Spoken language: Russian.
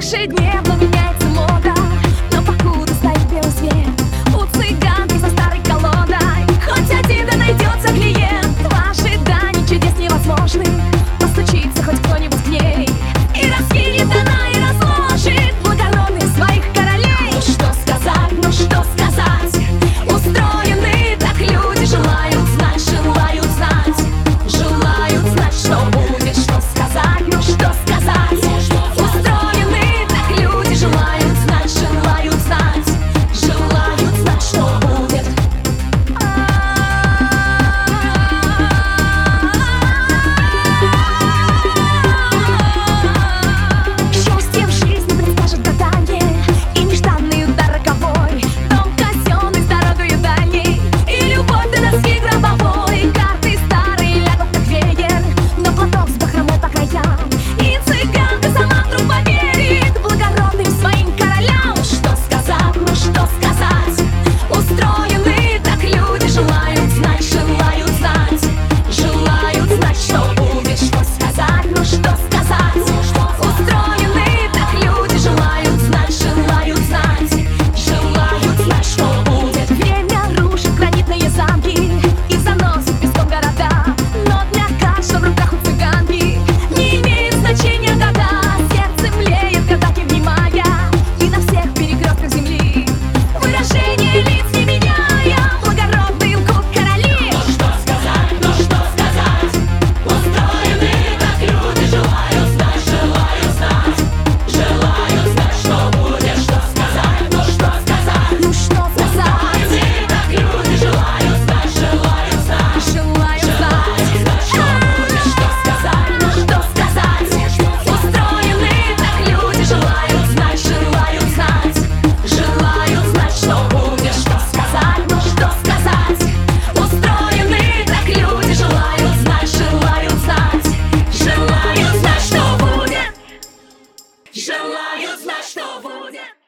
ежедневно Tune.